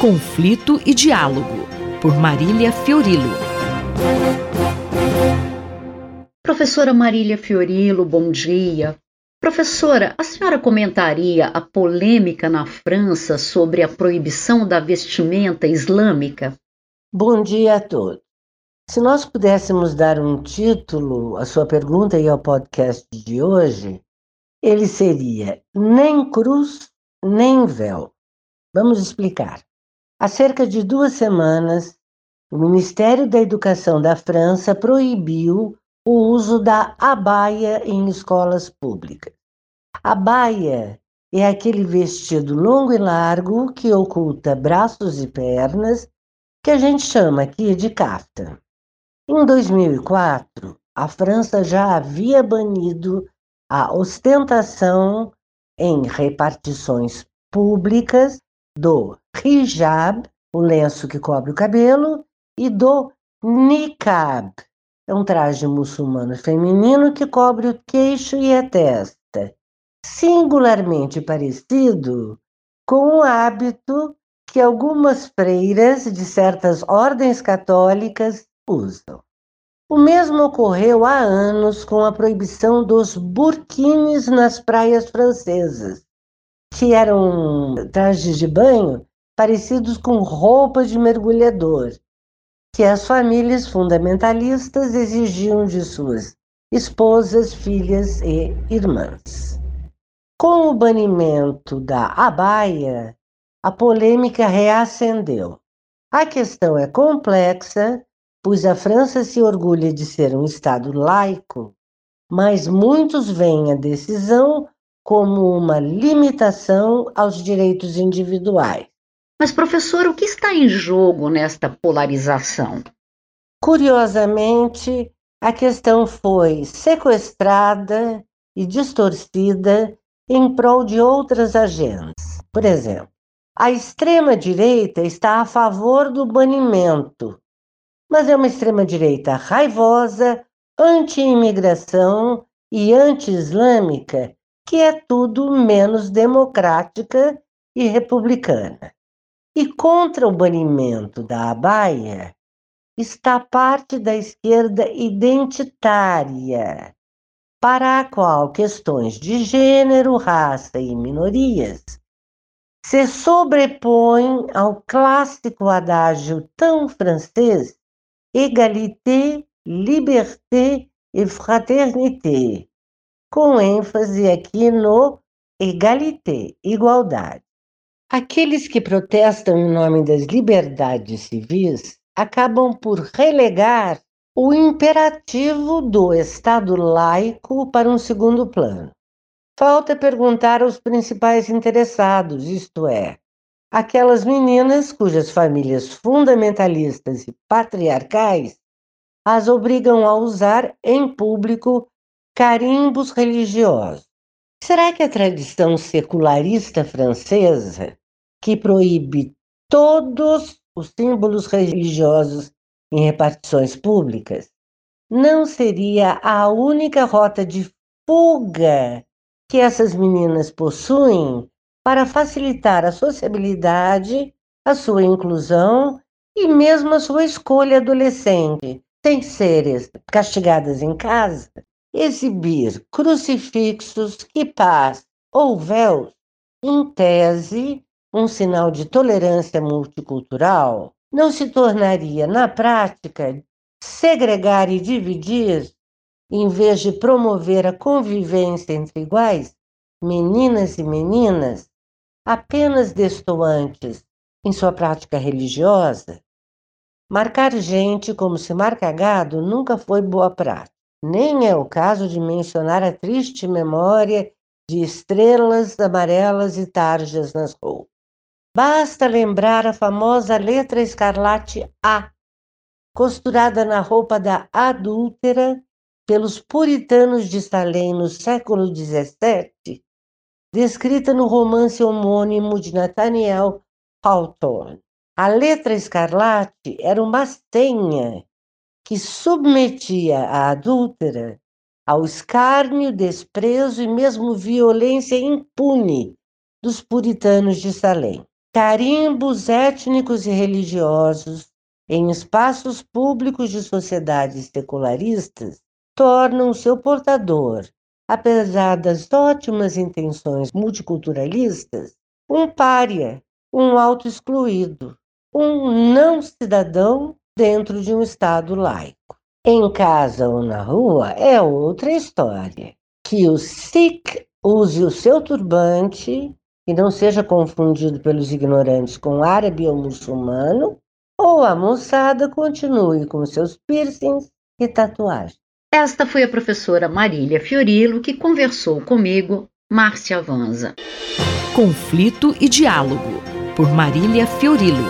Conflito e Diálogo, por Marília Fiorilo. Professora Marília Fiorilo, bom dia. Professora, a senhora comentaria a polêmica na França sobre a proibição da vestimenta islâmica? Bom dia a todos. Se nós pudéssemos dar um título à sua pergunta e ao podcast de hoje, ele seria Nem Cruz, Nem Véu. Vamos explicar. Há cerca de duas semanas, o Ministério da Educação da França proibiu o uso da abaia em escolas públicas. A baia é aquele vestido longo e largo que oculta braços e pernas, que a gente chama aqui de cafta. Em 2004, a França já havia banido a ostentação em repartições públicas do hijab, o lenço que cobre o cabelo, e do niqab, é um traje muçulmano feminino que cobre o queixo e a testa, singularmente parecido com o hábito que algumas freiras de certas ordens católicas usam. O mesmo ocorreu há anos com a proibição dos burquines nas praias francesas, que eram trajes de banho parecidos com roupas de mergulhador, que as famílias fundamentalistas exigiam de suas esposas, filhas e irmãs. Com o banimento da abaia, a polêmica reacendeu. A questão é complexa, pois a França se orgulha de ser um Estado laico, mas muitos veem a decisão como uma limitação aos direitos individuais. Mas, professor, o que está em jogo nesta polarização? Curiosamente, a questão foi sequestrada e distorcida em prol de outras agendas. Por exemplo, a extrema-direita está a favor do banimento, mas é uma extrema-direita raivosa, anti-imigração e anti-islâmica, que é tudo menos democrática e republicana. E contra o banimento da abaia está parte da esquerda identitária, para a qual questões de gênero, raça e minorias se sobrepõem ao clássico adágio tão francês égalité, liberté e fraternité, com ênfase aqui no égalité, igualdade. Aqueles que protestam em nome das liberdades civis acabam por relegar o imperativo do Estado laico para um segundo plano. Falta perguntar aos principais interessados, isto é, aquelas meninas cujas famílias fundamentalistas e patriarcais as obrigam a usar em público carimbos religiosos. Será que a tradição secularista francesa, que proíbe todos os símbolos religiosos em repartições públicas, não seria a única rota de fuga que essas meninas possuem para facilitar a sociabilidade, a sua inclusão e mesmo a sua escolha adolescente, sem serem castigadas em casa? Exibir crucifixos, quipás ou véus, em tese, um sinal de tolerância multicultural, não se tornaria, na prática, segregar e dividir, em vez de promover a convivência entre iguais, meninas e meninas, apenas destoantes em sua prática religiosa? Marcar gente como se marca gado nunca foi boa prática. Nem é o caso de mencionar a triste memória de estrelas amarelas e tarjas nas roupas. Basta lembrar a famosa letra escarlate A, costurada na roupa da adúltera pelos puritanos de Salem no século XVII, descrita no romance homônimo de Nathaniel Hawthorne. A letra escarlate era uma senha que submetia a adúltera ao escárnio, desprezo e mesmo violência impune dos puritanos de Salem. carimbos étnicos e religiosos em espaços públicos de sociedades secularistas tornam seu portador, apesar das ótimas intenções multiculturalistas, um pária, um auto-excluído, um não cidadão dentro de um Estado laico. Em casa ou na rua é outra história. Que o Sikh use o seu turbante e não seja confundido pelos ignorantes com árabe ou muçulmano, ou a moçada continue com seus piercings e tatuagens. Esta foi a professora Marília Fiorilo que conversou comigo, Márcia Vanza. Conflito e Diálogo, por Marília Fiorilo.